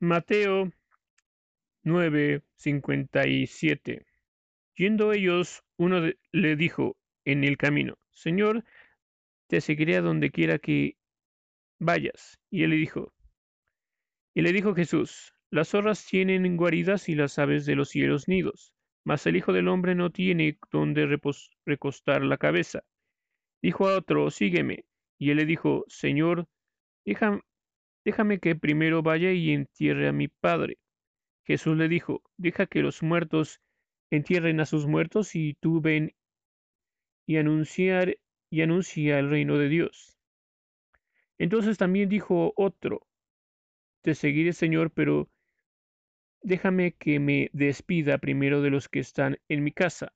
Mateo 9:57 Yendo ellos, uno le dijo en el camino, Señor, te seguiré a donde quiera que vayas. Y él le dijo, y le dijo Jesús, las zorras tienen guaridas y las aves de los cielos nidos, mas el Hijo del Hombre no tiene donde recostar la cabeza. Dijo a otro, sígueme. Y él le dijo, Señor, déjame que primero vaya y entierre a mi Padre. Jesús le dijo, deja que los muertos entierren a sus muertos y tú ven y anunciar y anuncia el reino de Dios. Entonces también dijo otro, te seguiré Señor, pero déjame que me despida primero de los que están en mi casa.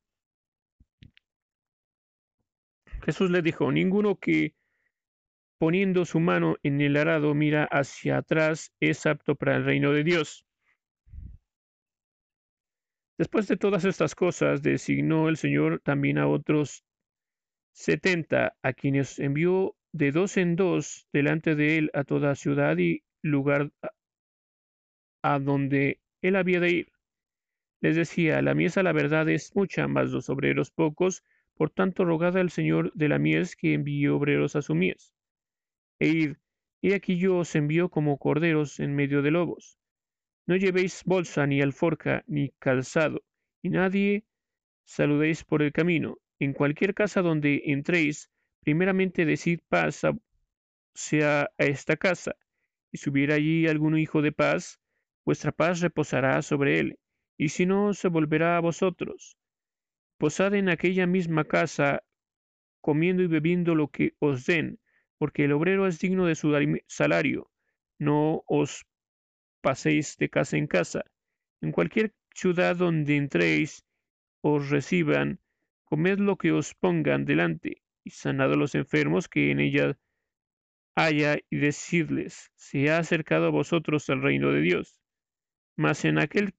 Jesús le dijo, ninguno que poniendo su mano en el arado mira hacia atrás es apto para el reino de Dios. Después de todas estas cosas, designó el Señor también a otros setenta, a quienes envió de dos en dos delante de él a toda ciudad y lugar a donde él había de ir. Les decía, la mies a la verdad es mucha, mas los obreros pocos, por tanto rogad al Señor de la mies que envíe obreros a su mies. E y aquí yo os envío como corderos en medio de lobos. No llevéis bolsa, ni alforca, ni calzado, y nadie saludéis por el camino. En cualquier casa donde entréis, primeramente decid paz sea a esta casa, y si hubiera allí algún hijo de paz, vuestra paz reposará sobre él, y si no, se volverá a vosotros. Posad en aquella misma casa, comiendo y bebiendo lo que os den, porque el obrero es digno de su salario. No os paséis de casa en casa. En cualquier ciudad donde entréis, os reciban, comed lo que os pongan delante, y sanad a los enfermos que en ella haya, y decidles, se ha acercado a vosotros el reino de Dios. Mas en aquel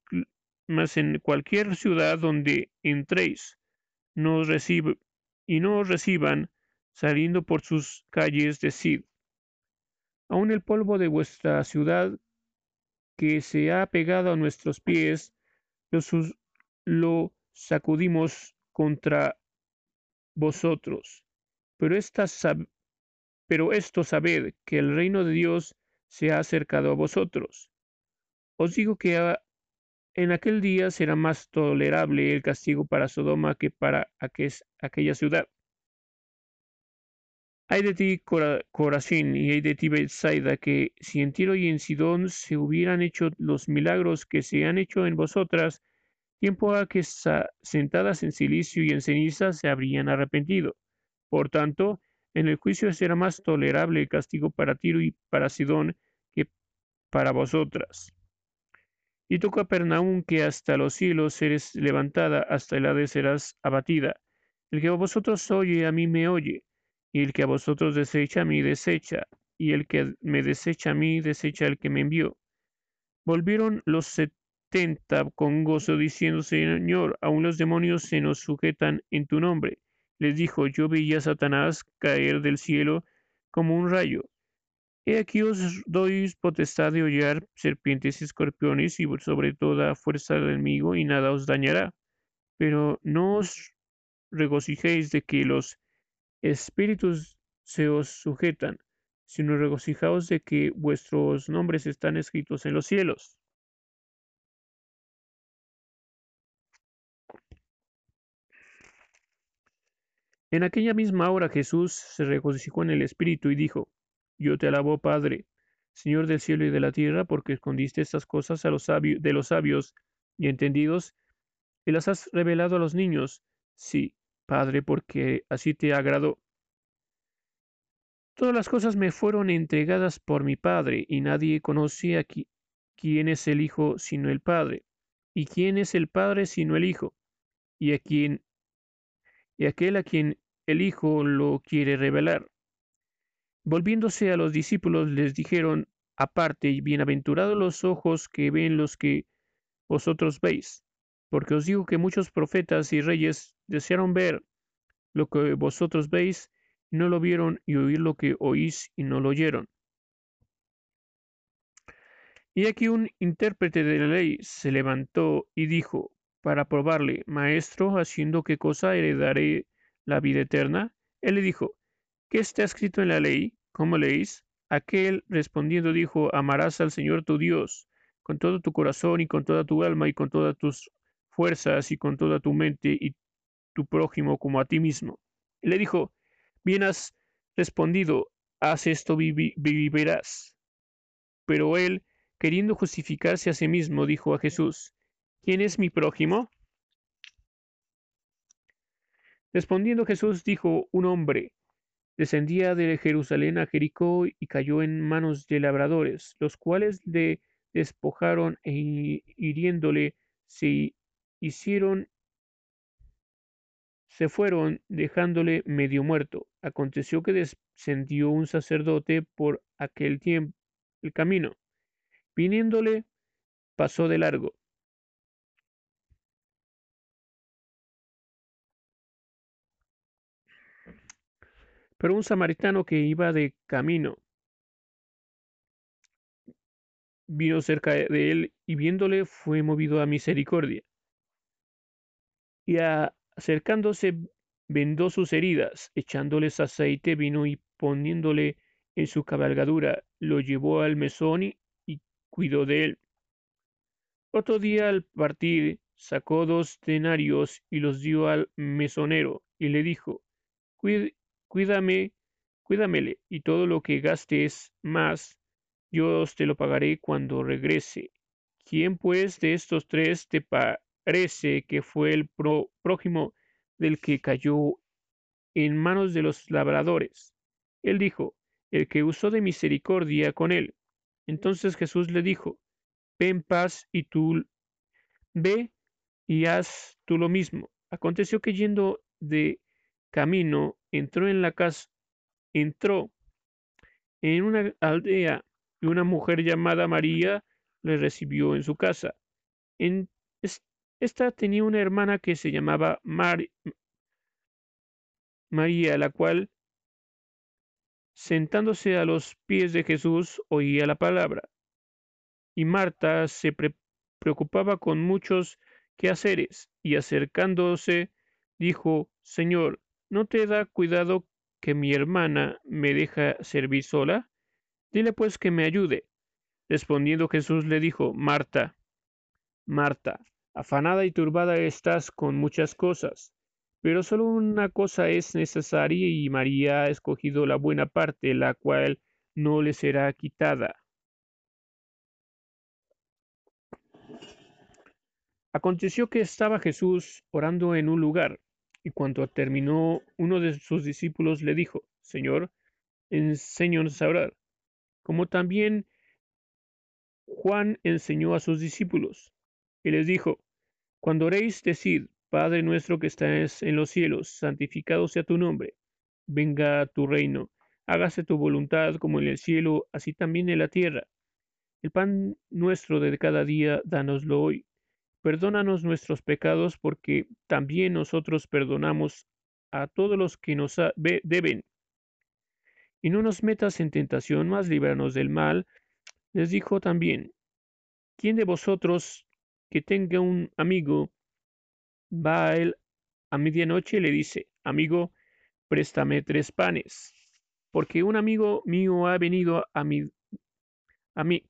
mas en cualquier ciudad donde entréis, no os recibe, y no os reciban, saliendo por sus calles, decid, aun el polvo de vuestra ciudad que se ha pegado a nuestros pies, lo, sacudimos contra vosotros. Pero, pero esto sabed que el reino de Dios se ha acercado a vosotros. Os digo que en aquel día será más tolerable el castigo para Sodoma que para aquella ciudad. Hay de ti, Corazín, y hay de ti, Bethsaida, que si en Tiro y en Sidón se hubieran hecho los milagros que se han hecho en vosotras, tiempo a que sentadas en silicio y en ceniza se habrían arrepentido. Por tanto, en el juicio será más tolerable el castigo para Tiro y para Sidón que para vosotras. Y tú, Capernaum, que hasta los cielos eres levantada, hasta el Hades serás abatida. El que vosotros oye, a mí me oye y el que a vosotros desecha a mí desecha, y el que me desecha a mí desecha al que me envió. Volvieron los setenta con gozo, diciendo, Señor, aún los demonios se nos sujetan en tu nombre. Les dijo, yo veía a Satanás caer del cielo como un rayo. He aquí os doy potestad de hollar serpientes y escorpiones y sobre toda fuerza del enemigo y nada os dañará. Pero no os regocijéis de que los espíritus se os sujetan, sino regocijaos de que vuestros nombres están escritos en los cielos. En aquella misma hora Jesús se regocijó en el Espíritu y dijo, Yo te alabo, Padre, Señor del cielo y de la tierra, porque escondiste estas cosas a los sabios, de los sabios y entendidos, y las has revelado a los niños. Sí, Padre, porque así te agradó. Todas las cosas me fueron entregadas por mi Padre, y nadie conoce aquí quién es el Hijo sino el Padre, y quién es el Padre sino el Hijo, y a quien y aquel a quien el Hijo lo quiere revelar. Volviéndose a los discípulos les dijeron aparte, bienaventurados los ojos que ven los que vosotros veis, porque os digo que muchos profetas y reyes desearon ver lo que vosotros veis, no lo vieron, y oír lo que oís, y no lo oyeron. Y aquí un intérprete de la ley se levantó y dijo, para probarle, Maestro, haciendo qué cosa heredaré la vida eterna. Él le dijo, ¿qué está escrito en la ley? ¿Cómo leéis? Aquel respondiendo dijo, amarás al Señor tu Dios con todo tu corazón y con toda tu alma y con todas tus fuerzas y con toda tu mente y tu prójimo como a ti mismo. Y le dijo, bien has respondido, haz esto vivirás. Pero él, queriendo justificarse a sí mismo, dijo a Jesús, ¿quién es mi prójimo? Respondiendo Jesús dijo, un hombre descendía de Jerusalén a Jericó y cayó en manos de labradores, los cuales le despojaron e hiriéndole se hicieron se fueron dejándole medio muerto. Aconteció que descendió un sacerdote por aquel tiempo el camino. Viniéndole, pasó de largo. Pero un samaritano que iba de camino vino cerca de él y viéndole fue movido a misericordia. Y acercándose vendó sus heridas, echándoles aceite, vino y poniéndole en su cabalgadura, lo llevó al mesón y, cuidó de él. Otro día al partir sacó dos denarios y los dio al mesonero y le dijo, cuídame, cuídamele y todo lo que gastes más, yo te lo pagaré cuando regrese. ¿Quién pues de estos tres te parece que fue el prójimo del que cayó en manos de los labradores? Él dijo, el que usó de misericordia con él. Entonces Jesús le dijo, ve en paz y tú ve y haz tú lo mismo. Aconteció que yendo de camino, entró en la casa, entró en una aldea y una mujer llamada María le recibió en su casa. En, esta tenía una hermana que se llamaba María, la cual sentándose a los pies de Jesús, oía la palabra. Y Marta se preocupaba con muchos quehaceres, y acercándose, dijo, Señor, ¿no te da cuidado que mi hermana me deja servir sola? Dile pues que me ayude. Respondiendo Jesús le dijo, Marta, Marta, afanada y turbada estás con muchas cosas pero solo una cosa es necesaria y María ha escogido la buena parte, la cual no le será quitada. Aconteció que estaba Jesús orando en un lugar, y cuando terminó, uno de sus discípulos le dijo, Señor, enséñanos a orar, como también Juan enseñó a sus discípulos. Y les dijo, cuando oréis, decid, Padre nuestro que estás en los cielos, santificado sea tu nombre. Venga tu reino. Hágase tu voluntad como en el cielo, así también en la tierra. El pan nuestro de cada día, dánoslo hoy. Perdónanos nuestros pecados, porque también nosotros perdonamos a todos los que nos deben. Y no nos metas en tentación, mas líbranos del mal. Les dijo también, ¿quién de vosotros que tenga un amigo va a él a medianoche y le dice, amigo, préstame tres panes, porque un amigo mío ha venido a mí, a mí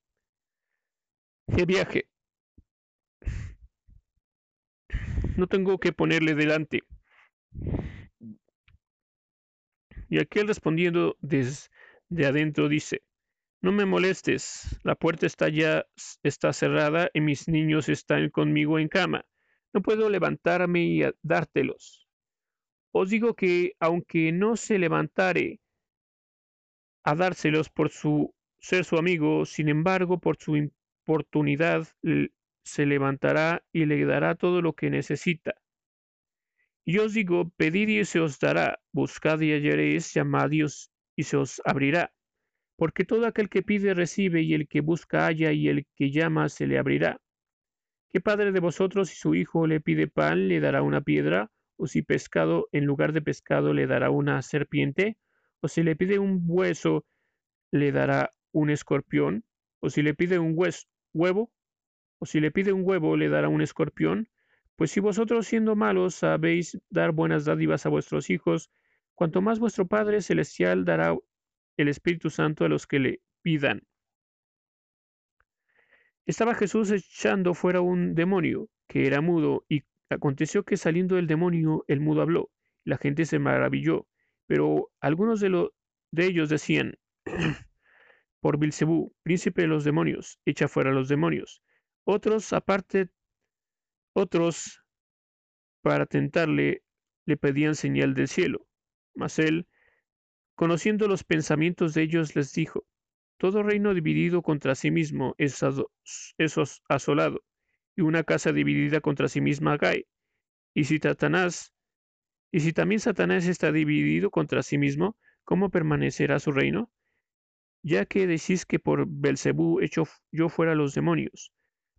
de viaje. No tengo que ponerle delante. Y aquel respondiendo desde adentro dice, no me molestes, la puerta está ya está cerrada y mis niños están conmigo en cama no puedo levantarme y dártelos. Os digo que aunque no se levantare a dárselos por su ser su amigo, sin embargo, por su importunidad se levantará y le dará todo lo que necesita. Y os digo, pedid y se os dará, buscad y hallaréis, llamad y se os abrirá. Porque todo aquel que pide recibe, y el que busca halla, y el que llama se le abrirá. ¿Qué padre de vosotros si su hijo le pide pan le dará una piedra? ¿O si pescado en lugar de pescado le dará una serpiente? ¿O si le pide un hueso le dará un escorpión? ¿O si le pide un hueso, huevo? ¿O si le pide un huevo, le dará un escorpión? Pues si vosotros siendo malos sabéis dar buenas dádivas a vuestros hijos, cuanto más vuestro Padre Celestial dará el Espíritu Santo a los que le pidan. Estaba Jesús echando fuera un demonio, que era mudo, y aconteció que saliendo del demonio el mudo habló. La gente se maravilló, pero algunos de, de ellos decían, por Bilcebú, príncipe de los demonios, echa fuera los demonios. Otros, aparte, otros, para tentarle, le pedían señal del cielo. Mas él, conociendo los pensamientos de ellos, les dijo, Todo reino dividido contra sí mismo es, asolado, y una casa dividida contra sí misma cae. Y si Satanás, y si también Satanás está dividido contra sí mismo, ¿cómo permanecerá su reino? Ya que decís que por Belcebú echo yo fuera los demonios.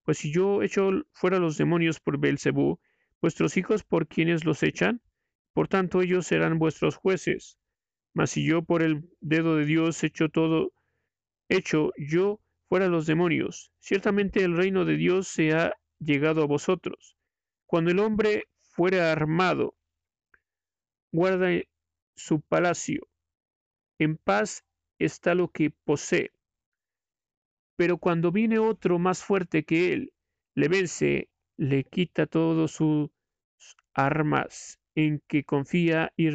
Pues si yo echo fuera los demonios por Belcebú, vuestros hijos por quienes los echan, por tanto ellos serán vuestros jueces. Mas si yo por el dedo de Dios echo todo, hecho yo fuera los demonios, ciertamente el reino de Dios se ha llegado a vosotros. Cuando el hombre fuere armado, guarda su palacio, en paz está lo que posee. Pero cuando viene otro más fuerte que él, le vence, le quita todas sus armas en que confía y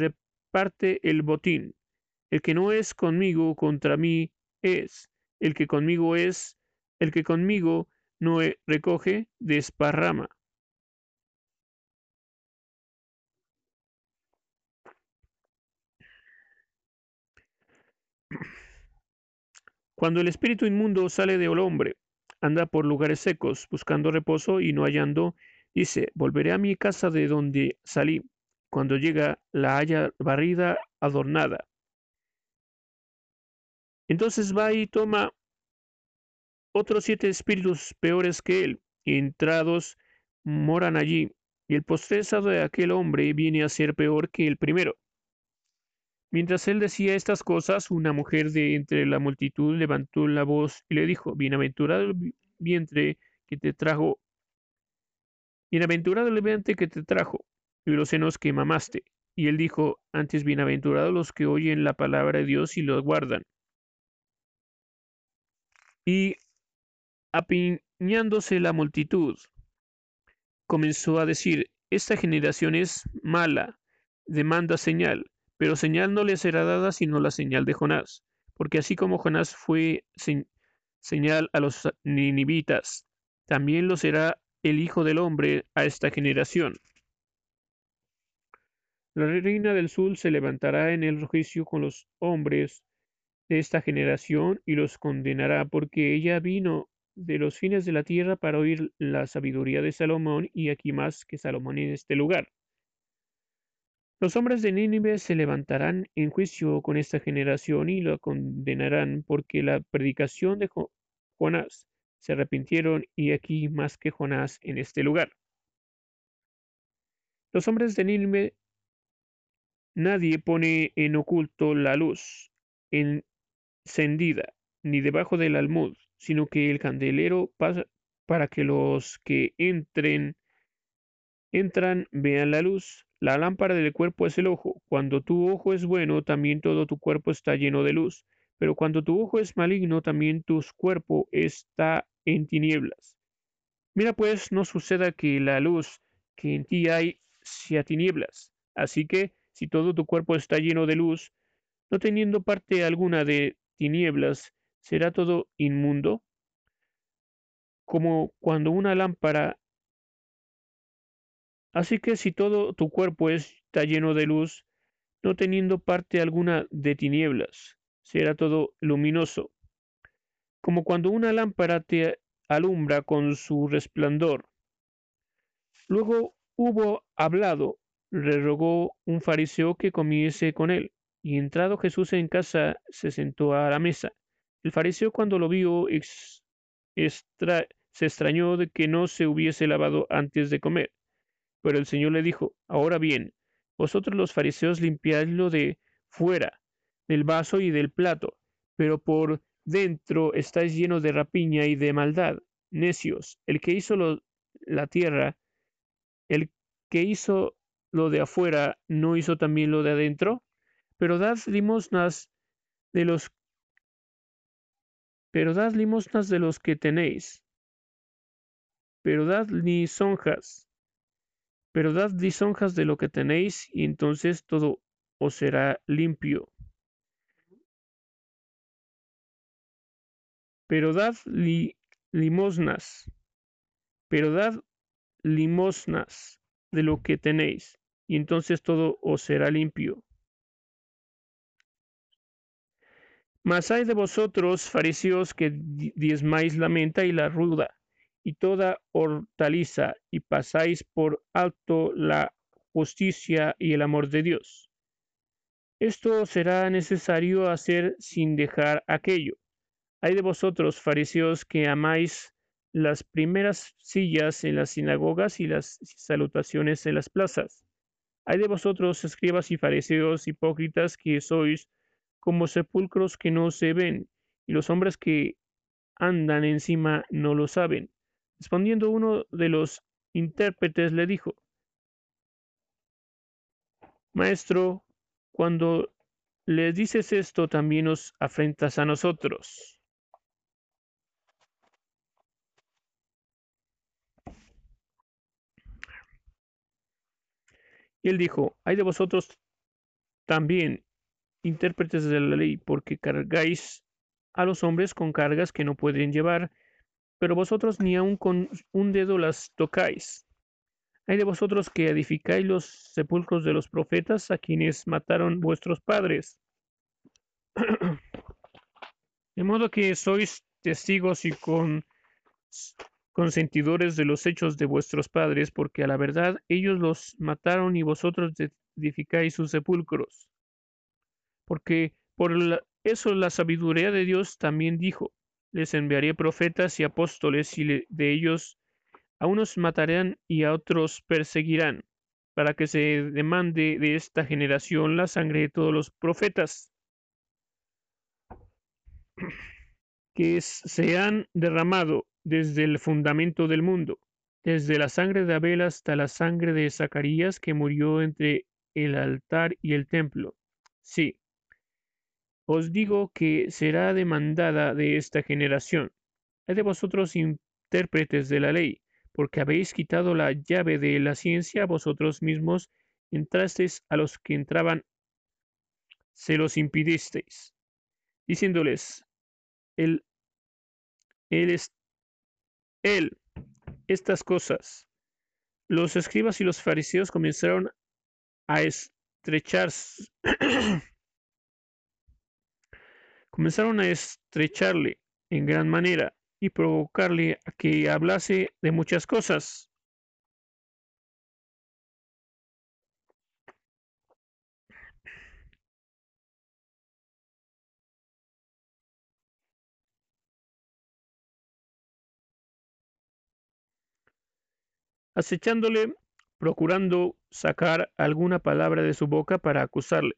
reparte el botín. El que no es conmigo contra mí es, el que conmigo es, el que conmigo no recoge, desparrama. Cuando el espíritu inmundo sale del hombre, anda por lugares secos, buscando reposo y no hallando, dice, volveré a mi casa de donde salí cuando llega la haya barrida adornada. Entonces va y toma otros siete espíritus peores que él, entrados moran allí, y el postresado de aquel hombre viene a ser peor que el primero. Mientras él decía estas cosas, una mujer de entre la multitud levantó la voz y le dijo, Bienaventurado el vientre que te trajo, bienaventurado el vientre que te trajo, y los senos que mamaste. Y él dijo, antes bienaventurados los que oyen la palabra de Dios y los guardan. Y apiñándose la multitud, comenzó a decir, esta generación es mala, demanda señal, pero señal no le será dada sino la señal de Jonás, porque así como Jonás fue señal a los ninivitas, también lo será el Hijo del Hombre a esta generación. La reina del sur se levantará en el juicio con los hombres de esta generación y los condenará, porque ella vino de los fines de la tierra para oír la sabiduría de Salomón y aquí más que Salomón en este lugar. Los hombres de Nínive se levantarán en juicio con esta generación y la condenarán porque la predicación de Jonás se arrepintieron y aquí más que Jonás en este lugar. Los hombres de Nínive Nadie pone en oculto la luz encendida, ni debajo del almud, sino que el candelero pasa para que los que entren entran vean la luz. La lámpara del cuerpo es el ojo. Cuando tu ojo es bueno, también todo tu cuerpo está lleno de luz. Pero cuando tu ojo es maligno, también tu cuerpo está en tinieblas. Mira pues, no suceda que la luz que en ti hay sea tinieblas. Así que si todo tu cuerpo está lleno de luz, no teniendo parte alguna de tinieblas, ¿será todo inmundo? Como cuando una lámpara... Así que si todo tu cuerpo está lleno de luz, no teniendo parte alguna de tinieblas, será todo luminoso. Como cuando una lámpara te alumbra con su resplandor. Luego hubo hablado le rogó un fariseo que comiese con él, y entrado Jesús en casa, se sentó a la mesa. El fariseo cuando lo vio se extrañó de que no se hubiese lavado antes de comer. Pero el Señor le dijo, Ahora bien, vosotros los fariseos limpiáis lo de fuera, del vaso y del plato, pero por dentro estáis llenos de rapiña y de maldad. necios, el que hizo la tierra, el que hizo lo de afuera, ¿no hizo también lo de adentro? Pero dad limosnas de los pero dad limosnas de los que tenéis, pero dad lisonjas, pero dad lisonjas de lo que tenéis, y entonces todo os será limpio. Pero dad limosnas, pero dad limosnas de lo que tenéis, y entonces todo os será limpio. Mas hay de vosotros, fariseos, que diezmáis la menta y la ruda, y toda hortaliza, y pasáis por alto la justicia y el amor de Dios. Esto será necesario hacer sin dejar aquello. Hay de vosotros, fariseos, que amáis las primeras sillas en las sinagogas y las salutaciones en las plazas. Hay de vosotros, escribas y fariseos hipócritas, que sois como sepulcros que no se ven, y los hombres que andan encima no lo saben. Respondiendo uno de los intérpretes le dijo, Maestro, cuando le dices esto también nos afrentas a nosotros. Y él dijo, hay de vosotros también intérpretes de la ley, porque cargáis a los hombres con cargas que no pueden llevar, pero vosotros ni aun con un dedo las tocáis. Hay de vosotros que edificáis los sepulcros de los profetas a quienes mataron vuestros padres. de modo que sois testigos y con consentidores de los hechos de vuestros padres, porque a la verdad ellos los mataron y vosotros edificáis sus sepulcros. Porque por eso la sabiduría de Dios también dijo, les enviaré profetas y apóstoles y de ellos a unos matarán y a otros perseguirán, para que se demande de esta generación la sangre de todos los profetas que se han derramado desde el fundamento del mundo, desde la sangre de Abel hasta la sangre de Zacarías que murió entre el altar y el templo. Sí, os digo que será demandada de esta generación. Hay de vosotros intérpretes de la ley, porque habéis quitado la llave de la ciencia, vosotros mismos entrasteis a los que entraban, se los impidisteis, diciéndoles, él, él es, él, estas cosas. Los escribas y los fariseos comenzaron a estrecharse comenzaron a estrecharle en gran manera y provocarle a que hablase de muchas cosas. Acechándole, procurando sacar alguna palabra de su boca para acusarle.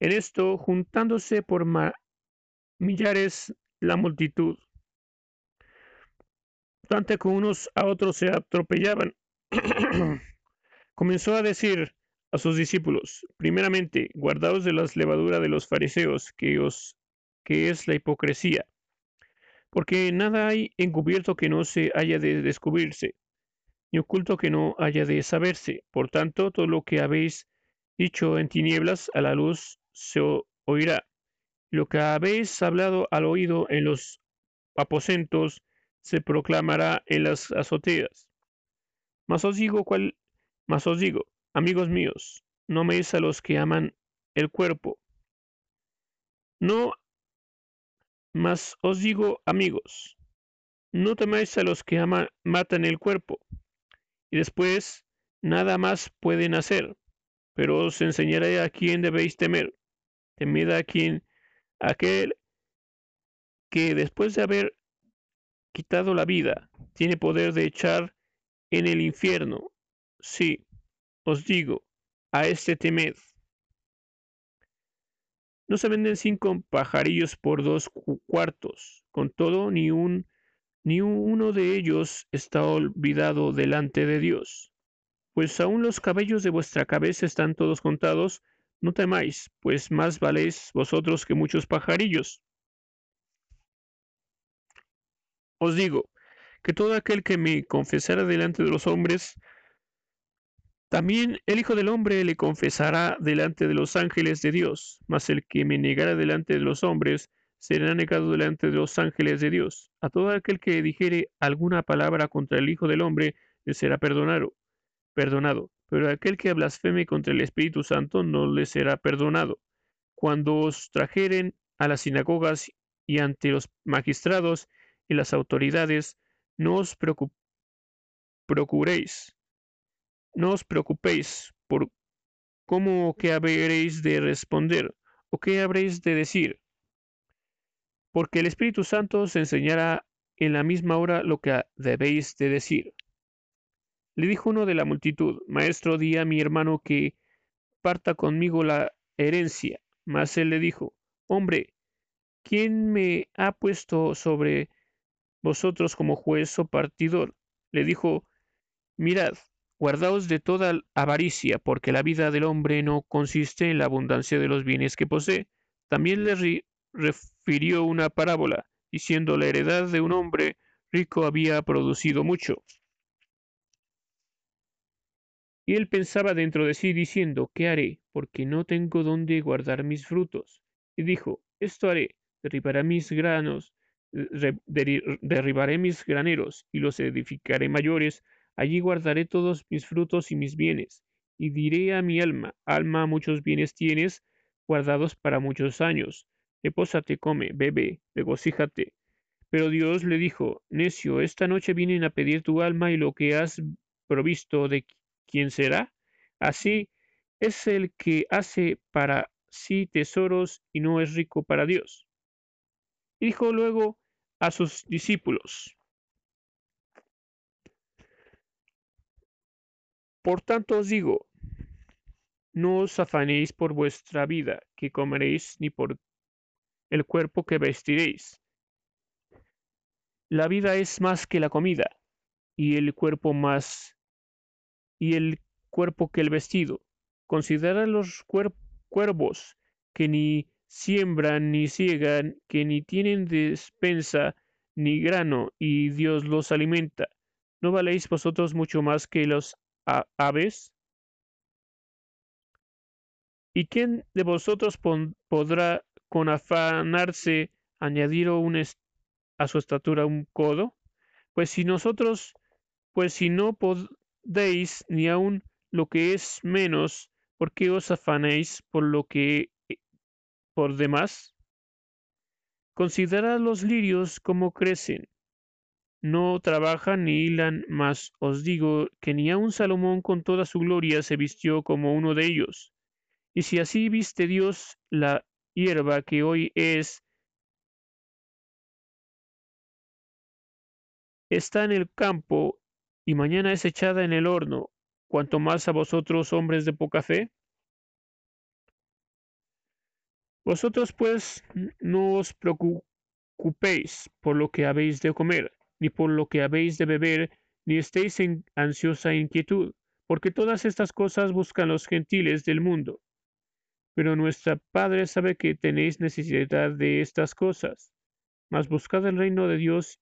En esto, juntándose por millares la multitud. Tanto que unos a otros se atropellaban. Comenzó a decir a sus discípulos, primeramente, guardaos de las levaduras de los fariseos, que, os, que es la hipocresía, porque nada hay encubierto que no se haya de descubrirse, ni oculto que no haya de saberse. Por tanto, todo lo que habéis dicho en tinieblas a la luz se oirá, lo que habéis hablado al oído en los aposentos se proclamará en las azoteas. Mas os digo cuál, mas os digo, amigos míos, no améis a los que aman el cuerpo. No, mas os digo, amigos, no temáis a los que aman, matan el cuerpo, y después nada más pueden hacer, pero os enseñaré a quién debéis temer. Temed a quien aquel que después de haber quitado la vida, tiene poder de echar en el infierno. Sí, os digo, a este temed. No se venden cinco pajarillos por dos cuartos, con todo ni un ni uno de ellos está olvidado delante de Dios. Pues aun los cabellos de vuestra cabeza están todos contados, no temáis, pues más valéis vosotros que muchos pajarillos. Os digo, que todo aquel que me confesara delante de los hombres, también el Hijo del Hombre le confesará delante de los ángeles de Dios, mas el que me negara delante de los hombres será negado delante de los ángeles de Dios. A todo aquel que dijere alguna palabra contra el Hijo del Hombre le será perdonado, perdonado, pero aquel que blasfeme contra el Espíritu Santo no le será perdonado. Cuando os trajeren a las sinagogas y ante los magistrados y las autoridades, no os procuréis no os preocupéis por cómo qué habréis de responder o qué habréis de decir, porque el Espíritu Santo os enseñará en la misma hora lo que debéis de decir. Le dijo uno de la multitud, Maestro, di a mi hermano que parta conmigo la herencia. Mas él le dijo, Hombre, ¿quién me ha puesto sobre vosotros como juez o partidor? Le dijo, Mirad, Guardaos de toda avaricia, porque la vida del hombre no consiste en la abundancia de los bienes que posee. También le refirió una parábola, diciendo la heredad de un hombre rico había producido mucho. Y él pensaba dentro de sí, diciendo, ¿qué haré? Porque no tengo dónde guardar mis frutos. Y dijo, esto haré, derribaré mis granos, derribaré mis graneros, y los edificaré mayores, Allí guardaré todos mis frutos y mis bienes, y diré a mi alma, alma, muchos bienes tienes, guardados para muchos años. Repósate, come, bebe, regocíjate. Pero Dios le dijo, necio, esta noche vienen a pedir tu alma y lo que has provisto de quién será. Así es el que hace para sí tesoros y no es rico para Dios. Dijo luego a sus discípulos, Por tanto os digo, no os afanéis por vuestra vida, que comeréis, ni por el cuerpo que vestiréis. La vida es más que la comida, y el cuerpo más, y el cuerpo que el vestido. Considera los cuervos, que ni siembran ni ciegan, que ni tienen despensa ni grano, y Dios los alimenta. ¿No valéis vosotros mucho más que los aves? ¿Y quién de vosotros podrá con afanarse añadir a su estatura un codo? Pues si nosotros, pues si no podéis ni aun lo que es menos, ¿por qué os afanéis por lo que eh, por demás? Considerad los lirios como crecen, no trabajan ni hilan, mas os digo que ni aun Salomón con toda su gloria se vistió como uno de ellos. Y si así viste Dios la hierba que hoy es, está en el campo y mañana es echada en el horno, cuanto más a vosotros hombres de poca fe. Vosotros pues no os preocupéis por lo que habéis de comer ni por lo que habéis de beber, ni estéis en ansiosa inquietud, porque todas estas cosas buscan los gentiles del mundo. Pero nuestra Padre sabe que tenéis necesidad de estas cosas. Mas buscad el reino de Dios,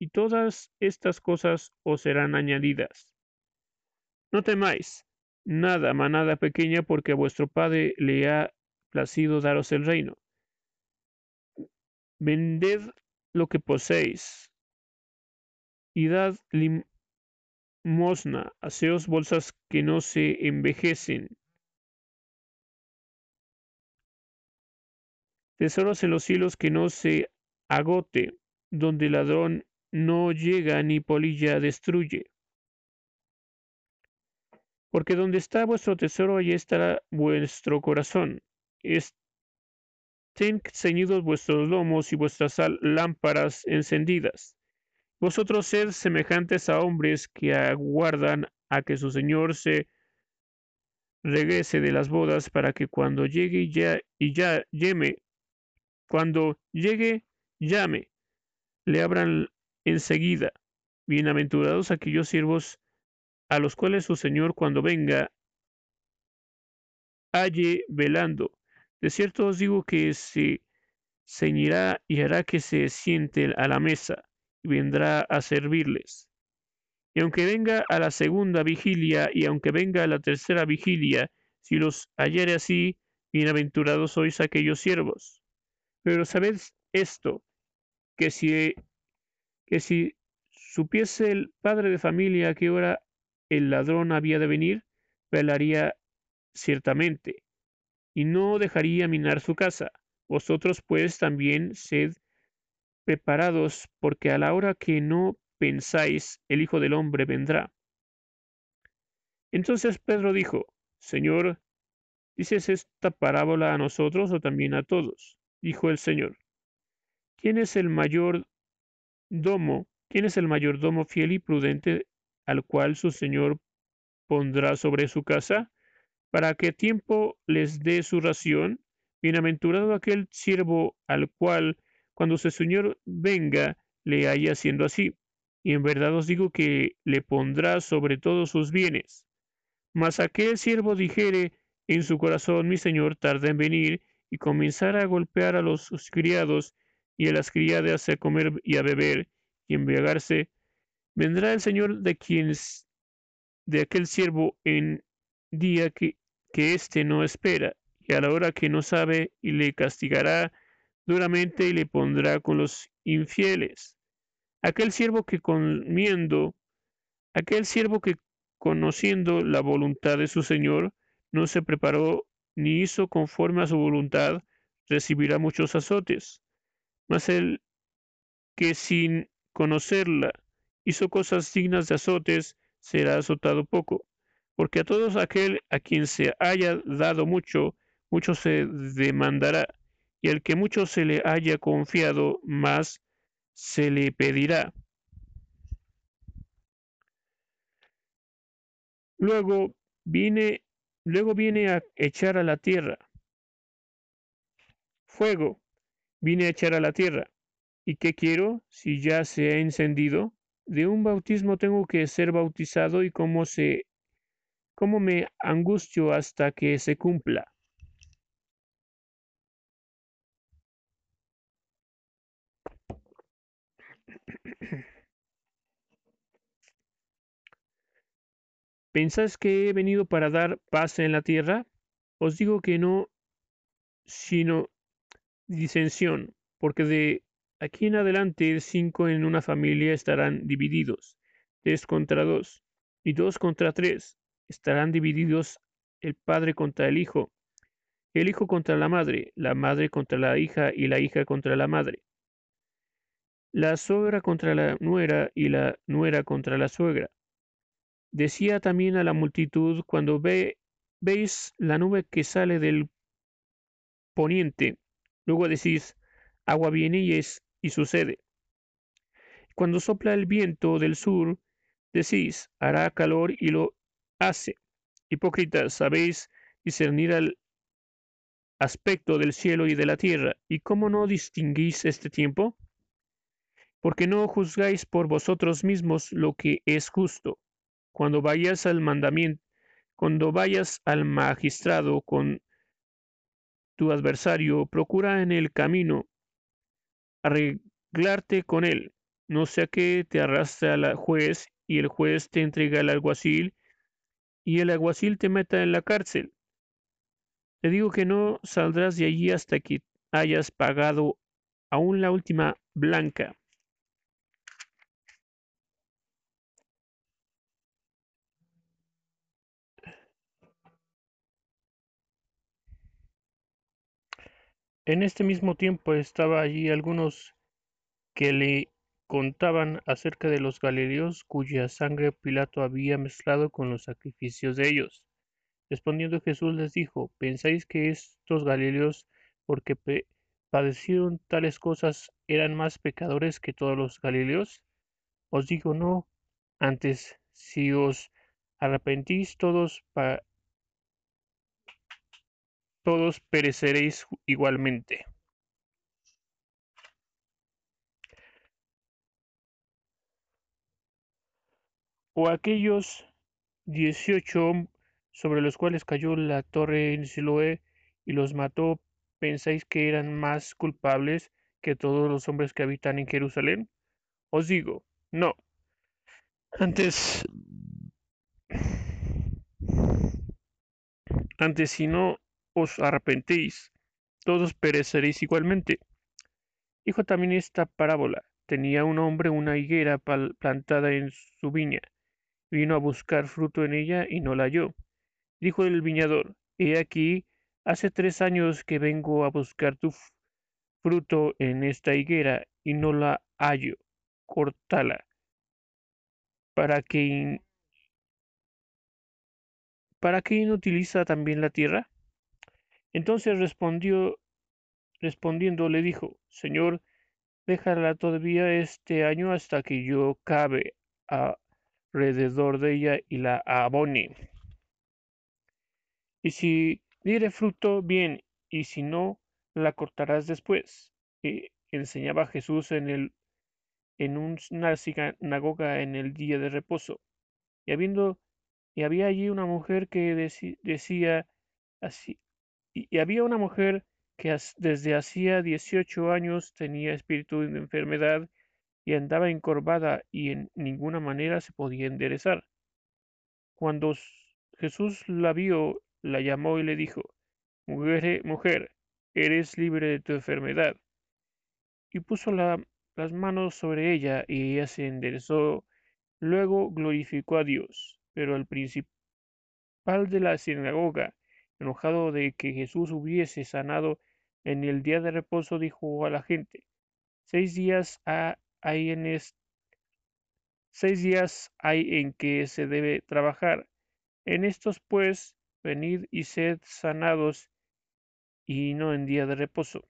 y todas estas cosas os serán añadidas. No temáis, nada, manada pequeña, porque a vuestro Padre le ha placido daros el reino. Vended lo que poseéis, y dad limosna, haceos bolsas que no se envejecen, tesoros en los cielos que no se agote, donde el ladrón no llega ni polilla destruye. Porque donde está vuestro tesoro, allí estará vuestro corazón. Estén ceñidos vuestros lomos y vuestras lámparas encendidas. Vosotros sed semejantes a hombres que aguardan a que su Señor se regrese de las bodas para que cuando llegue y ya, y ya cuando llegue, llame, le abran enseguida. Bienaventurados aquellos siervos a los cuales su Señor cuando venga halle velando. De cierto os digo que se ceñirá y hará que se siente a la mesa y vendrá a servirles. Y aunque venga a la segunda vigilia y aunque venga a la tercera vigilia, si los hallare así, bienaventurados sois aquellos siervos. Pero sabed esto, que si, que si supiese el padre de familia a qué hora el ladrón había de venir, velaría ciertamente, y no dejaría minar su casa. Vosotros pues también sed preparados, porque a la hora que no pensáis, el Hijo del Hombre vendrá. Entonces Pedro dijo, Señor, ¿dices esta parábola a nosotros o también a todos? Dijo el Señor, ¿quién es el mayor domo? ¿Quién es el mayordomo fiel y prudente al cual su Señor pondrá sobre su casa? para que tiempo les dé su ración. Bienaventurado aquel siervo al cual, cuando su Señor venga, le haya haciendo así. Y en verdad os digo que le pondrá sobre todos sus bienes. Mas aquel siervo dijere en su corazón, mi Señor tarda en venir, y comenzara a golpear a los criados y a las criadas a comer y a beber y embriagarse, vendrá el Señor de quien de aquel siervo en día que, que éste no espera, y a la hora que no sabe, y le castigará duramente y le pondrá con los infieles. Aquel siervo que comiendo, aquel siervo que conociendo la voluntad de su Señor, no se preparó ni hizo conforme a su voluntad, recibirá muchos azotes. Mas el que sin conocerla hizo cosas dignas de azotes, será azotado poco porque a todos aquel a quien se haya dado mucho, mucho se demandará, y al que mucho se le haya confiado, más se le pedirá. Luego viene, luego viene a echar a la tierra. Fuego, vine a echar a la tierra. ¿Y qué quiero si ya se ha encendido? De un bautismo tengo que ser bautizado y cómo se cómo me angustio hasta que se cumpla. ¿Pensáis que he venido para dar paz en la tierra? Os digo que no, sino disensión, porque de aquí en adelante cinco en una familia estarán divididos, tres contra dos, y dos contra tres, estarán divididos el padre contra el hijo, el hijo contra la madre, la madre contra la hija y la hija contra la madre, la suegra contra la nuera y la nuera contra la suegra. Decía también a la multitud, cuando ve, veis la nube que sale del poniente, luego decís, agua viene y es y sucede. Cuando sopla el viento del sur, decís, hará calor y lo hace. Hipócritas, sabéis discernir el aspecto del cielo y de la tierra, ¿y cómo no distinguís este tiempo? Porque no juzgáis por vosotros mismos lo que es justo. Cuando vayas al mandamiento, cuando vayas al magistrado con tu adversario, procura en el camino arreglarte con él, no sea que te arrastre al juez y el juez te entrega al alguacil y el alguacil te meta en la cárcel. Te digo que no saldrás de allí hasta que hayas pagado aún la última blanca. En este mismo tiempo estaba allí algunos que le contaban acerca de los Galileos cuya sangre Pilato había mezclado con los sacrificios de ellos. Respondiendo Jesús les dijo, ¿pensáis que estos Galileos, porque padecieron tales cosas, eran más pecadores que todos los Galileos? Os digo no, antes, si os arrepentís todos, todos pereceréis igualmente. o aquellos dieciocho sobre los cuales cayó la torre en Siloé y los mató, pensáis que eran más culpables que todos los hombres que habitan en Jerusalén? Os digo, no. Antes, antes si no os arrepentéis, todos pereceréis igualmente. Dijo también esta parábola. Tenía un hombre una higuera plantada en su viña. Vino a buscar fruto en ella y no la halló. Dijo el viñador, He aquí, hace tres años que vengo a buscar tu fruto en esta higuera y no la hallo. Cortala. ¿Para qué, ¿Para qué inutiliza también la tierra? Entonces respondió, respondiendo le dijo, Señor, déjala todavía este año hasta que yo cabe alrededor de ella y la abone. Y si diere fruto, bien, y si no, la cortarás después. Y enseñaba Jesús en, el, en una sinagoga en el día de reposo. Y habiendo y había allí una mujer que decía así, y, había una mujer que desde hacía 18 años tenía espíritu de enfermedad y andaba encorvada y en ninguna manera se podía enderezar. Cuando Jesús la vio, la llamó y le dijo, Mujer, mujer eres libre de tu enfermedad. Y puso las manos sobre ella y ella se enderezó. Luego glorificó a Dios. Pero el principal de la sinagoga, enojado de que Jesús hubiese sanado en el día de reposo, dijo a la gente, seis días hay en seis días hay en que se debe trabajar. En estos pues, venid y sed sanados, y no en día de reposo.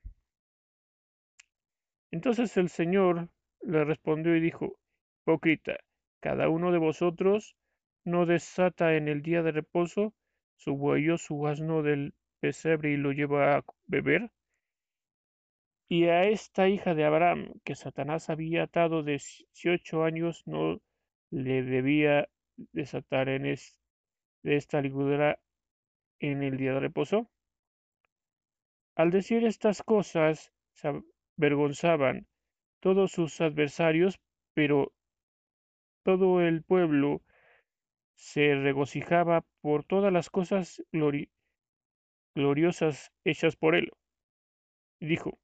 Entonces el Señor le respondió y dijo, Hipócrita, cada uno de vosotros no desata en el día de reposo su buey o su asno del pesebre y lo lleva a beber? Y a esta hija de Abraham, que Satanás había atado de dieciocho años, no le debía desatar en de esta ligudera en el día de reposo. Al decir estas cosas, se avergonzaban todos sus adversarios, pero todo el pueblo se regocijaba por todas las cosas gloriosas hechas por él. Y dijo,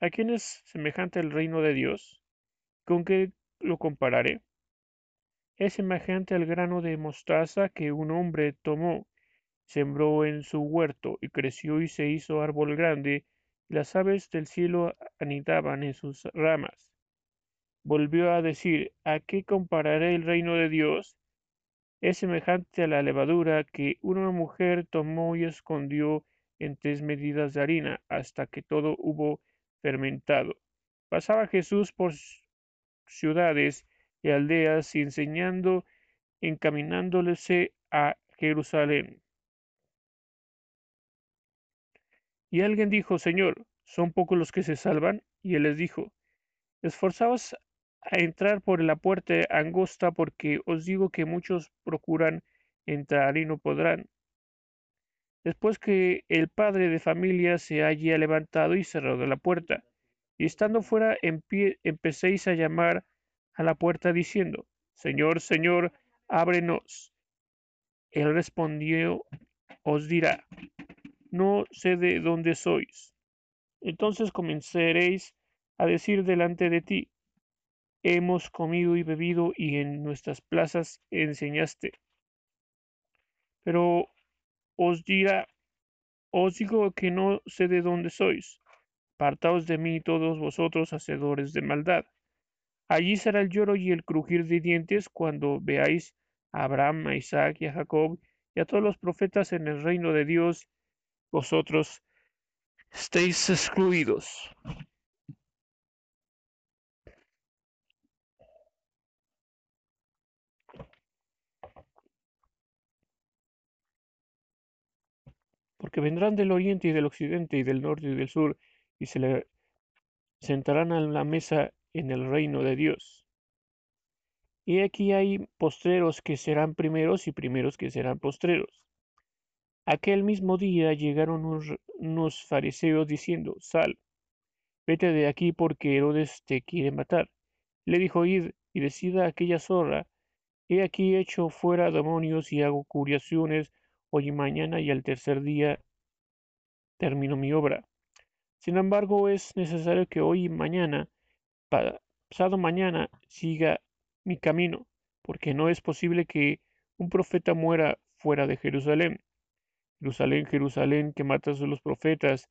¿A quién es semejante el reino de Dios? ¿Con qué lo compararé? Es semejante al grano de mostaza que un hombre tomó, sembró en su huerto y creció y se hizo árbol grande, y las aves del cielo anidaban en sus ramas volvió a decir, ¿a qué compararé el reino de Dios? Es semejante a la levadura que una mujer tomó y escondió en tres medidas de harina hasta que todo hubo fermentado. Pasaba Jesús por ciudades y aldeas enseñando, encaminándose a Jerusalén. Y alguien dijo, Señor, ¿son pocos los que se salvan? Y él les dijo, Esforzaos a entrar por la puerta angosta, porque os digo que muchos procuran entrar y no podrán. Después que el padre de familia se haya levantado y cerrado la puerta, y estando fuera en pie, empecéis a llamar a la puerta diciendo, Señor, Señor, ábrenos. Él respondió, os dirá, no sé de dónde sois. Entonces comenzaréis a decir delante de ti, hemos comido y bebido y en nuestras plazas enseñaste. Pero os dirá, os digo que no sé de dónde sois. Apartaos de mí todos vosotros hacedores de maldad. Allí será el lloro y el crujir de dientes cuando veáis a Abraham, a Isaac y a Jacob y a todos los profetas en el reino de Dios. Vosotros estéis excluidos. Porque vendrán del oriente y del occidente y del norte y del sur, y se le sentarán a la mesa en el reino de Dios. Y aquí hay postreros que serán primeros y primeros que serán postreros. Aquel mismo día llegaron unos, fariseos diciendo, Sal, vete de aquí porque Herodes te quiere matar. Le dijo, id y decida aquella zorra, he aquí hecho fuera demonios y hago curaciones hoy y mañana y al tercer día termino mi obra. Sin embargo, es necesario que hoy y mañana, pasado mañana, siga mi camino, porque no es posible que un profeta muera fuera de Jerusalén. Jerusalén, Jerusalén, que matas a los profetas,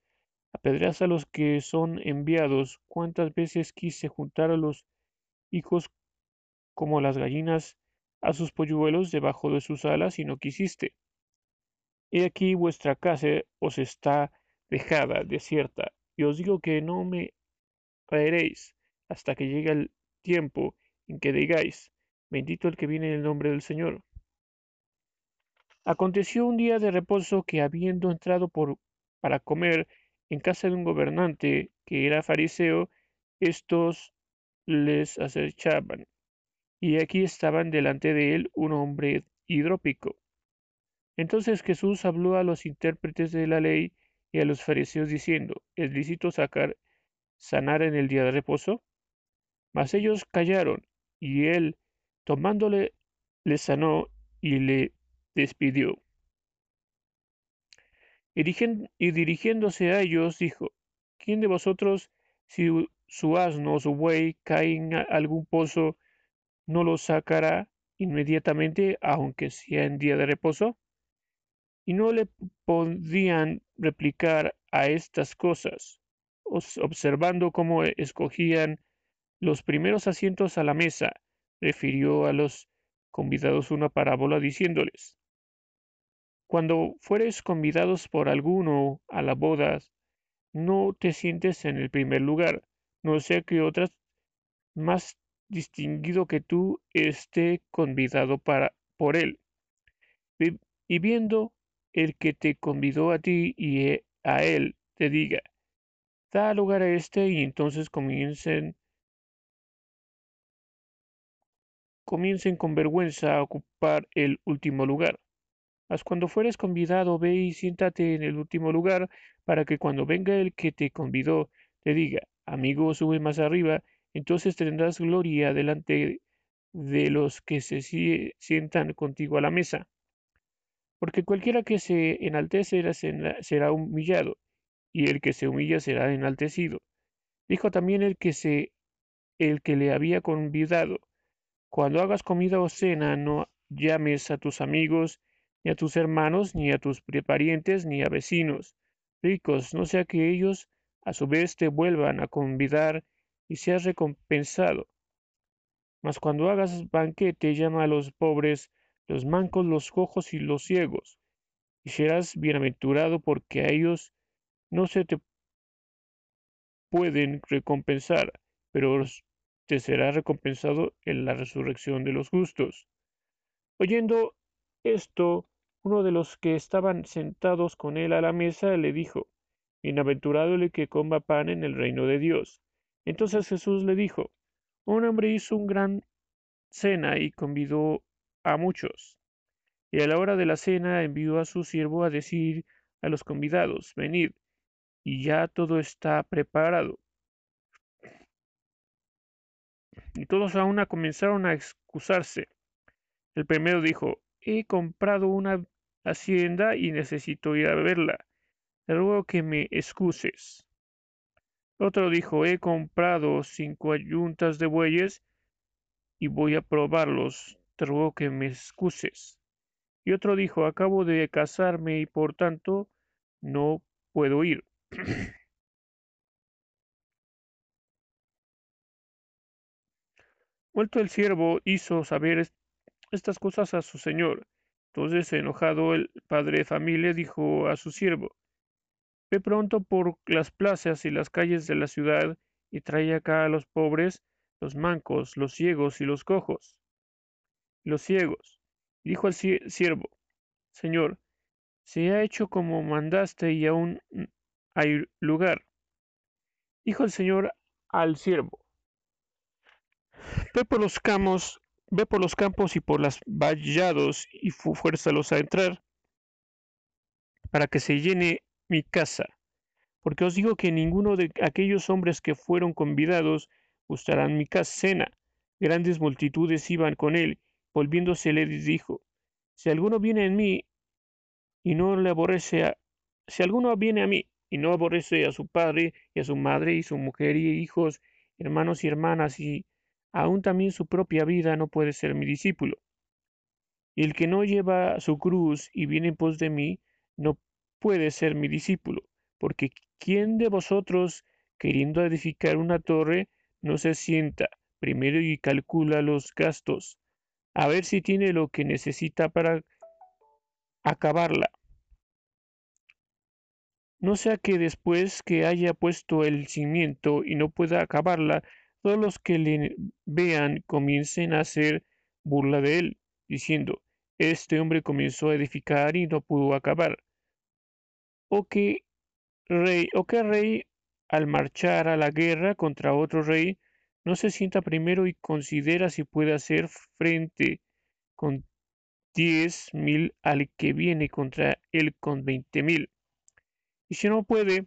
apedreas a los que son enviados. ¿Cuántas veces quise juntar a los hijos como las gallinas a sus polluelos debajo de sus alas y no quisiste? He aquí vuestra casa os está dejada, desierta, y os digo que no me traeréis hasta que llegue el tiempo en que digáis, bendito el que viene en el nombre del Señor. Aconteció un día de reposo que habiendo entrado por, para comer en casa de un gobernante que era fariseo, estos les acechaban. Y aquí estaban delante de él un hombre hidrópico. Entonces Jesús habló a los intérpretes de la ley y a los fariseos diciendo, ¿es lícito sacar, sanar en el día de reposo? Mas ellos callaron, y él, tomándole, le sanó y le despidió. Y, dirigiéndose a ellos, dijo, ¿quién de vosotros, si su asno o su buey cae en algún pozo, no lo sacará inmediatamente, aunque sea en día de reposo? Y no le podían replicar a estas cosas, observando cómo escogían los primeros asientos a la mesa, refirió a los convidados una parábola diciéndoles, Cuando fueres convidados por alguno a la boda, no te sientes en el primer lugar, no sea que otras más distinguido que tú esté convidado por él. Y viendo el que te convidó a ti y e, a él te diga, da lugar a este y entonces comiencen comiencen con vergüenza a ocupar el último lugar. Mas cuando fueres convidado, ve y siéntate en el último lugar, para que cuando venga el que te convidó, te diga, amigo, sube más arriba, entonces tendrás gloria delante de los que se sientan contigo a la mesa. Porque cualquiera que se enaltece será humillado, y el que se humilla será enaltecido. Dijo también el que se el que le había convidado, cuando hagas comida o cena, no llames a tus amigos, ni a tus hermanos, ni a tus parientes, ni a vecinos ricos, no sea que ellos a su vez te vuelvan a convidar y seas recompensado. Mas cuando hagas banquete, llama a los pobres, los mancos, los cojos y los ciegos, y serás bienaventurado porque a ellos no se te pueden recompensar, pero te será recompensado en la resurrección de los justos. Oyendo esto, uno de los que estaban sentados con él a la mesa le dijo, Bienaventurado el que coma pan en el reino de Dios. Entonces Jesús le dijo, Un hombre hizo un gran cena y convidó a muchos. Y a la hora de la cena envió a su siervo a decir a los convidados, Venid, y ya todo está preparado. y todos a una comenzaron a excusarse. El primero dijo, he comprado una hacienda y necesito ir a verla. Te ruego que me excuses. Otro dijo, he comprado cinco ayuntas de bueyes y voy a probarlos. Te ruego que me excuses. Y otro dijo, acabo de casarme y por tanto no puedo ir. Vuelto el siervo hizo saber estas cosas a su señor. Entonces, enojado el padre de familia dijo a su siervo, Ve pronto por las plazas y las calles de la ciudad y trae acá a los pobres, los mancos, los ciegos y los cojos. Los ciegos. Dijo el siervo, Señor, se ha hecho como mandaste y aún hay lugar. Dijo el Señor al siervo, Ve por los, ve por los campos y por las vallados y fuérzalos a entrar, para que se llene mi casa. Porque os digo que ninguno de aquellos hombres que fueron convidados gustarán mi cena. Grandes multitudes iban con él, volviéndose les dijo, si alguno viene en mí y no le aborrece a, si alguno viene a mí y no aborrece a su padre y a su madre y su mujer y hijos, hermanos y hermanas y aún también su propia vida no puede ser mi discípulo. Y el que no lleva su cruz y viene en pos de mí, no puede ser mi discípulo, porque ¿quién de vosotros, queriendo edificar una torre, no se sienta primero y calcula los gastos, a ver si tiene lo que necesita para acabarla? No sea que después que haya puesto el cimiento y no pueda acabarla, todos los que le vean comiencen a hacer burla de él, diciendo, este hombre comenzó a edificar y no pudo acabar. O que rey, o que rey al marchar a la guerra contra otro rey, no se sienta primero y considera si puede hacer frente con diez mil al que viene contra él con veinte mil. Y si no puede,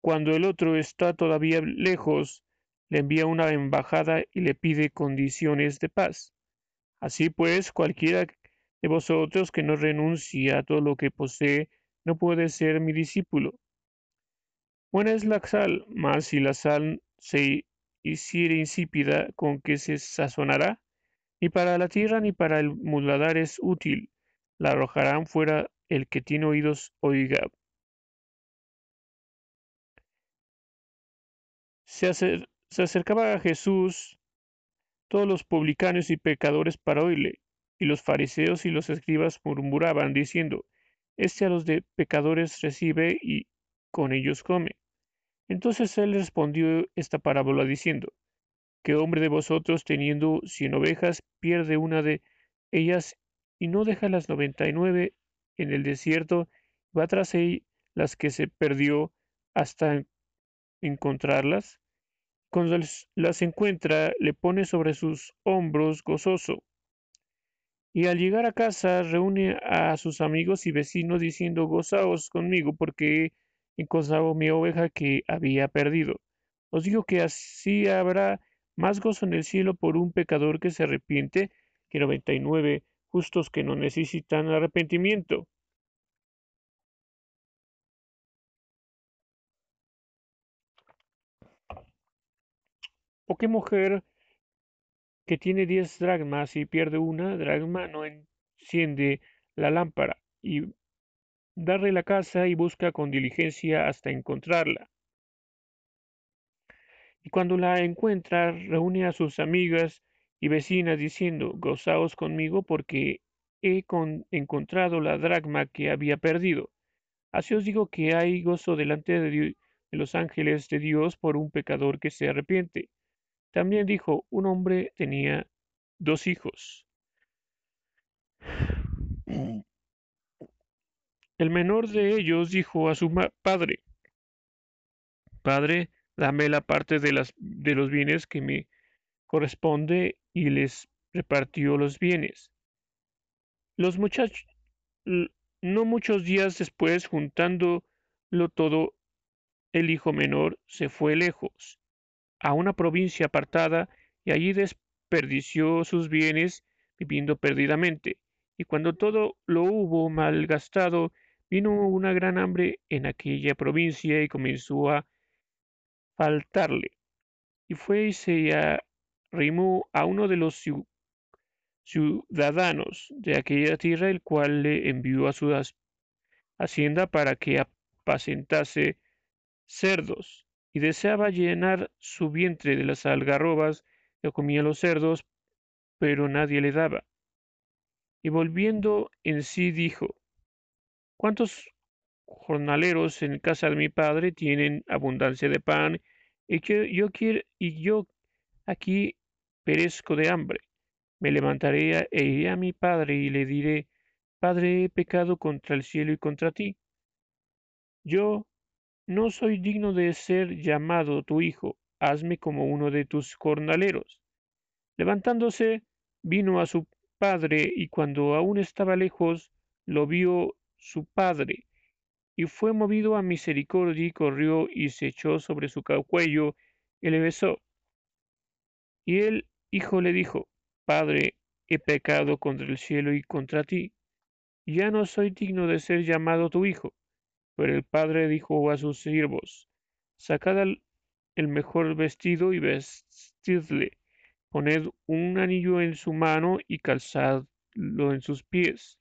cuando el otro está todavía lejos, le envía una embajada y le pide condiciones de paz. Así pues, cualquiera de vosotros que no renuncie a todo lo que posee, no puede ser mi discípulo. Buena es la sal, mas si la sal se hiciere insípida, ¿con qué se sazonará? Ni para la tierra ni para el muladar es útil. La arrojarán fuera el que tiene oídos oiga. Se, se acercaba a Jesús todos los publicanos y pecadores para oírle, y los fariseos y los escribas murmuraban, diciendo, Este a los de pecadores recibe y con ellos come. Entonces él respondió esta parábola diciendo, ¿Qué hombre de vosotros teniendo cien ovejas pierde una de ellas y no deja las noventa y nueve en el desierto, va tras las que se perdió hasta encontrarlas? Cuando las encuentra, le pone sobre sus hombros gozoso. Y al llegar a casa, reúne a sus amigos y vecinos diciendo, gozaos conmigo porque encontrado mi oveja que había perdido. Os digo que así habrá más gozo en el cielo por un pecador que se arrepiente que noventa y nueve justos que no necesitan arrepentimiento. ¿O qué mujer que tiene diez dragmas y pierde una dragma no enciende la lámpara y darle la casa y busca con diligencia hasta encontrarla? Y cuando la encuentra, reúne a sus amigas y vecinas diciendo, gozaos conmigo porque he encontrado la dragma que había perdido. Así os digo que hay gozo delante de los ángeles de Dios por un pecador que se arrepiente. También dijo, un hombre tenía dos hijos. El menor de ellos dijo a su padre, Padre, dame la parte de, los bienes que me corresponde y les repartió los bienes. Los muchachos, no muchos días después, juntándolo todo, el hijo menor se fue lejos a una provincia apartada y allí desperdició sus bienes viviendo perdidamente. Y cuando todo lo hubo malgastado, vino una gran hambre en aquella provincia y comenzó a faltarle. Y fue y se arrimó a uno de los ciudadanos de aquella tierra, el cual le envió a su hacienda para que apacentase cerdos y deseaba llenar su vientre de las algarrobas que comían los cerdos, pero nadie le daba. Y volviendo en sí dijo, ¿cuántos jornaleros en casa de mi padre tienen abundancia de pan y que yo quiero y yo aquí perezco de hambre? Me levantaré e iré a mi padre y le diré, Padre, he pecado contra el cielo y contra ti. Yo no soy digno de ser llamado tu hijo, hazme como uno de tus jornaleros. Levantándose, vino a su padre y cuando aún estaba lejos, lo vio su padre y fue movido a misericordia y corrió y se echó sobre su cuello y le besó. Y el hijo le dijo, Padre, he pecado contra el cielo y contra ti, ya no soy digno de ser llamado tu hijo. Pero el padre dijo a sus siervos, Sacad el mejor vestido y vestidle, poned un anillo en su mano y calzadlo en sus pies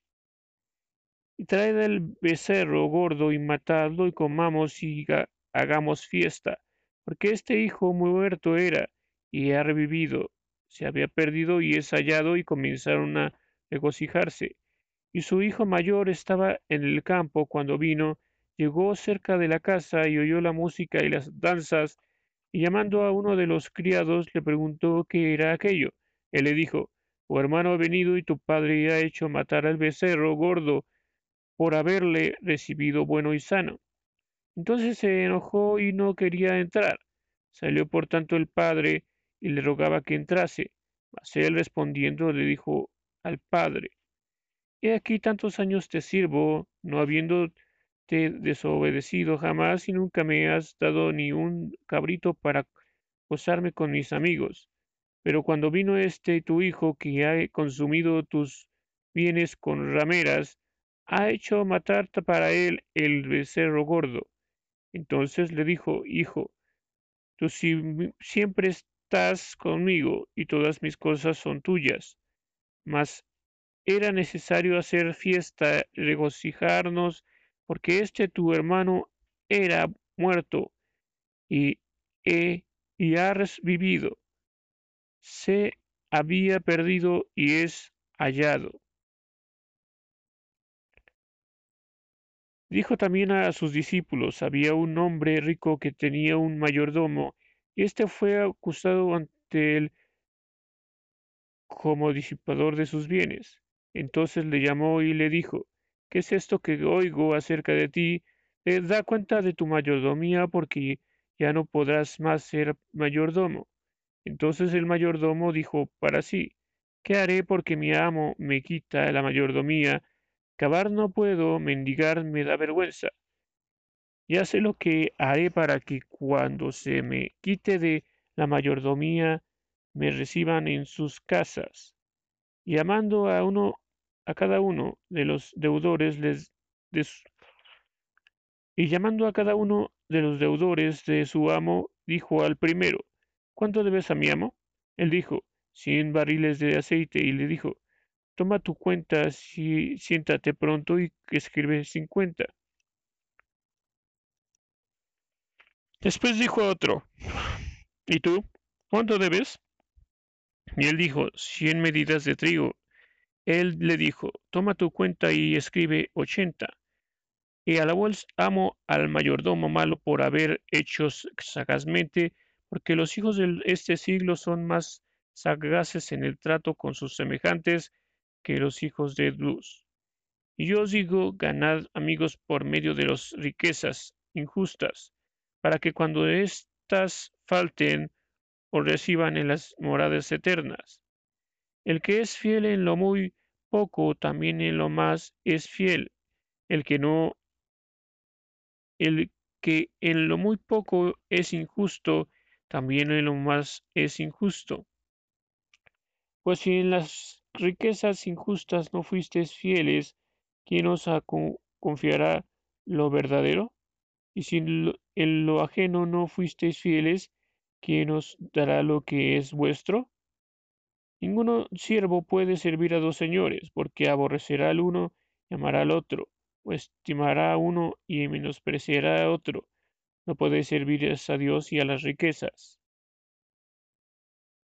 y traed el becerro gordo y matadlo y comamos y hagamos fiesta, porque este hijo muerto era y ha revivido, se había perdido y es hallado y comenzaron a regocijarse. Y su hijo mayor estaba en el campo cuando vino, llegó cerca de la casa y oyó la música y las danzas, y llamando a uno de los criados le preguntó qué era aquello. Él le dijo, Tu hermano ha venido y tu padre ha hecho matar al becerro gordo por haberle recibido bueno y sano. Entonces se enojó y no quería entrar. Salió por tanto el padre y le rogaba que entrase. Mas él respondiendo le dijo al padre, He aquí tantos años te sirvo, no habiéndote desobedecido jamás y nunca me has dado ni un cabrito para gozarme con mis amigos. Pero cuando vino este tu hijo que ha consumido tus bienes con rameras, ha hecho matar para él el becerro gordo. Entonces le dijo, Hijo, tú siempre estás conmigo y todas mis cosas son tuyas. Mas era necesario hacer fiesta, regocijarnos, porque este tu hermano era muerto y, he, y ha vivido. Se había perdido y es hallado. Dijo también a sus discípulos, había un hombre rico que tenía un mayordomo, y éste fue acusado ante él como disipador de sus bienes. Entonces le llamó y le dijo, ¿qué es esto que oigo acerca de ti? Eh, da cuenta de tu mayordomía porque ya no podrás más ser mayordomo. Entonces el mayordomo dijo para sí, ¿qué haré porque mi amo me quita la mayordomía Cavar no puedo, mendigar me da vergüenza. Ya sé lo que haré para que cuando se me quite de la mayordomía me reciban en sus casas. Y llamando a uno a cada uno de los deudores les y llamando a cada uno de los deudores de su amo, dijo al primero, ¿cuánto debes a mi amo? Él dijo, cien barriles de aceite, y le dijo, Toma tu cuenta, si, siéntate pronto y escribe cincuenta. Después dijo otro, ¿y tú? ¿Cuánto debes? Y él dijo, cien medidas de trigo. Él le dijo, toma tu cuenta y escribe ochenta. Y alabó el amo al mayordomo malo por haber hecho sagazmente, porque los hijos de este siglo son más sagaces en el trato con sus semejantes que los hijos de luz. Y yo os digo, ganad amigos por medio de las riquezas injustas, para que cuando éstas falten, os reciban en las moradas eternas. El que es fiel en lo muy poco, también en lo más es fiel. El que no, el que en lo muy poco es injusto, también en lo más es injusto. Pues si en las riquezas injustas no fuisteis fieles, ¿quién os confiará lo verdadero? Y si en lo ajeno no fuisteis fieles, ¿quién os dará lo que es vuestro? Ninguno siervo puede servir a dos señores, porque aborrecerá al uno y amará al otro, o estimará a uno y menospreciará a otro. No podéis servir a Dios y a las riquezas.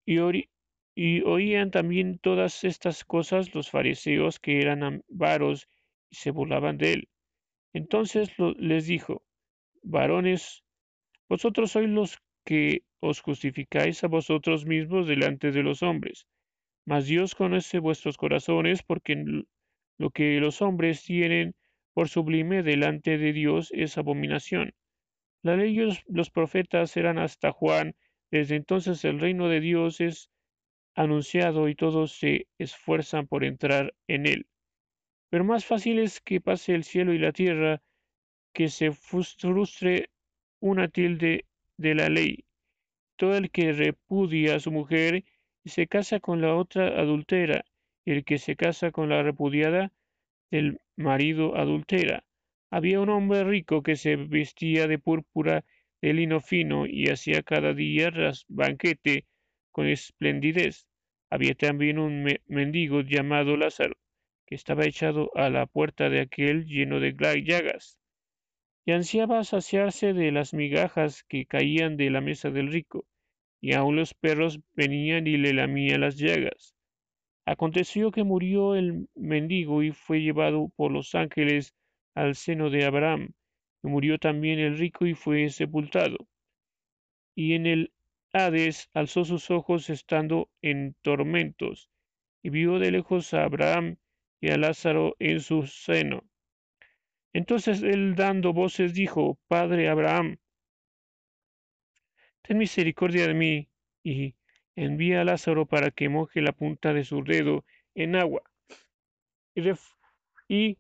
Y, y oían también todas estas cosas los fariseos que eran avaros y se burlaban de él. Entonces les dijo, varones, vosotros sois los que os justificáis a vosotros mismos delante de los hombres, mas Dios conoce vuestros corazones porque lo que los hombres tienen por sublime delante de Dios es abominación. La ley y los profetas eran hasta Juan, desde entonces el reino de Dios es anunciado y todos se esfuerzan por entrar en él. Pero más fácil es que pase el cielo y la tierra, que se frustre una tilde de la ley. Todo el que repudia a su mujer y se casa con la otra adultera, y el que se casa con la repudiada del marido adultera. Había un hombre rico que se vestía de púrpura de lino fino y hacía cada día banquete con esplendidez. Había también un mendigo llamado Lázaro, que estaba echado a la puerta de aquel lleno de llagas, y ansiaba saciarse de las migajas que caían de la mesa del rico, y aun los perros venían y le lamían las llagas. Aconteció que murió el mendigo y fue llevado por los ángeles al seno de Abraham, y murió también el rico y fue sepultado. Y en el Alzó sus ojos estando en tormentos, y vio de lejos a Abraham y a Lázaro en su seno. Entonces él dando voces dijo, Padre Abraham, ten misericordia de mí, y envía a Lázaro para que moje la punta de su dedo en agua, y,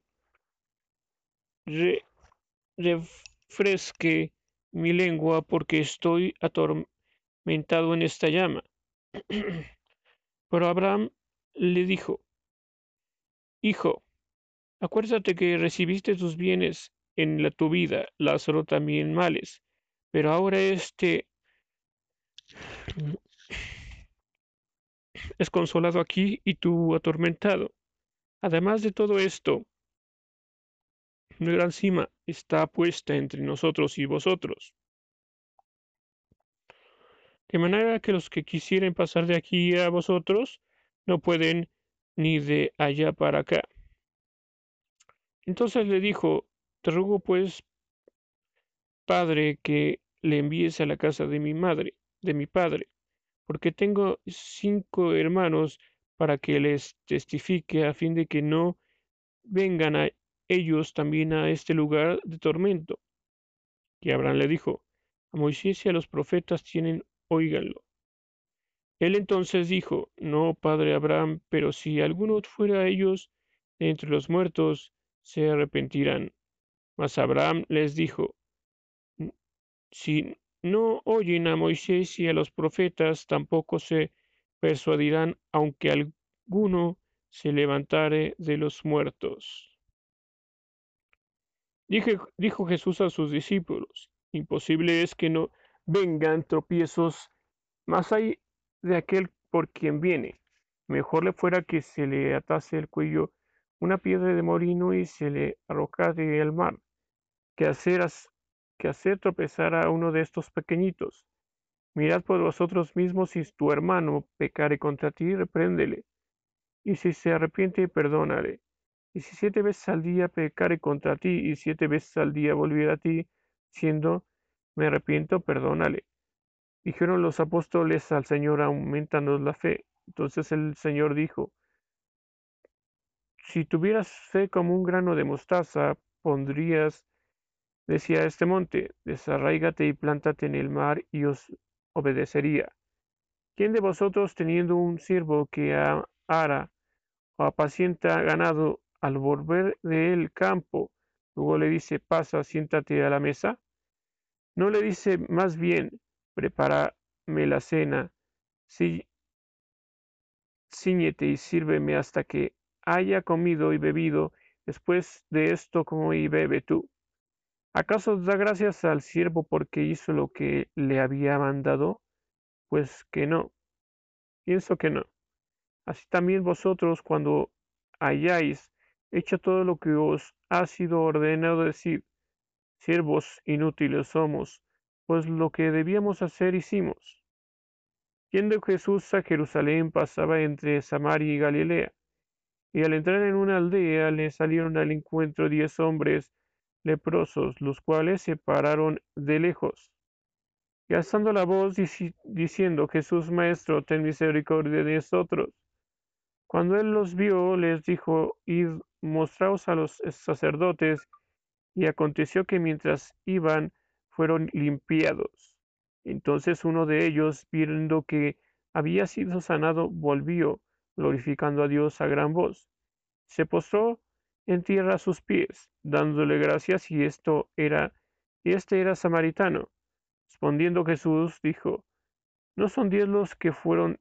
refresque mi lengua porque estoy atormentado en esta llama. Pero Abraham le dijo, Hijo, acuérdate que recibiste tus bienes en la, tu vida, Lázaro también males, pero ahora este es consolado aquí y tú atormentado. Además de todo esto, una gran cima está puesta entre nosotros y vosotros. De manera que los que quisieren pasar de aquí a vosotros no pueden ni de allá para acá. Entonces le dijo, te ruego pues, padre, que le envíes a la casa de mi madre, de mi padre, porque tengo cinco hermanos para que les testifique a fin de que no vengan a ellos también a este lugar de tormento. Y Abraham le dijo, a Moisés y a los profetas tienen, oíganlo. Él entonces dijo, no, padre Abraham, pero si alguno fuera a ellos de entre los muertos, se arrepentirán. Mas Abraham les dijo, si no oyen a Moisés y a los profetas, tampoco se persuadirán, aunque alguno se levantare de los muertos dijo Jesús a sus discípulos, imposible es que no vengan tropiezos más hay de aquel por quien viene. Mejor le fuera que se le atase el cuello una piedra de morino y se le arrojase al mar, que hacer, que hacer tropezar a uno de estos pequeñitos. Mirad por vosotros mismos si tu hermano pecare contra ti, repréndele, y si se arrepiente, perdónale y si siete veces al día pecare contra ti y siete veces al día volviera a ti, siendo, me arrepiento, perdónale. Dijeron los apóstoles al Señor, aumentanos la fe. Entonces el Señor dijo, si tuvieras fe como un grano de mostaza, pondrías, decía este monte, desarraígate y plántate en el mar y os obedecería. ¿Quién de vosotros teniendo un siervo que ara o apacienta ganado al volver del campo, luego le dice, pasa, siéntate a la mesa. No le dice más bien, prepárame la cena, sí, y sírveme hasta que haya comido y bebido, después de esto come y bebe tú. ¿Acaso da gracias al siervo porque hizo lo que le había mandado? Pues que no. Pienso que no. Así también vosotros cuando hayáis hecho todo lo que os ha sido ordenado decir. Siervos inútiles somos, pues lo que debíamos hacer hicimos. Yendo Jesús a Jerusalén pasaba entre Samaria y Galilea, y al entrar en una aldea le salieron al encuentro diez hombres leprosos, los cuales se pararon de lejos. Y alzando la voz diciendo, Jesús Maestro, ten misericordia de nosotros. Cuando él los vio, les dijo, id mostraos a los sacerdotes. Y aconteció que mientras iban, fueron limpiados. Entonces uno de ellos, viendo que había sido sanado, volvió, glorificando a Dios a gran voz. Se postró en tierra a sus pies, dándole gracias, y esto era, este era samaritano. Respondiendo Jesús dijo, ¿no son diez los que fueron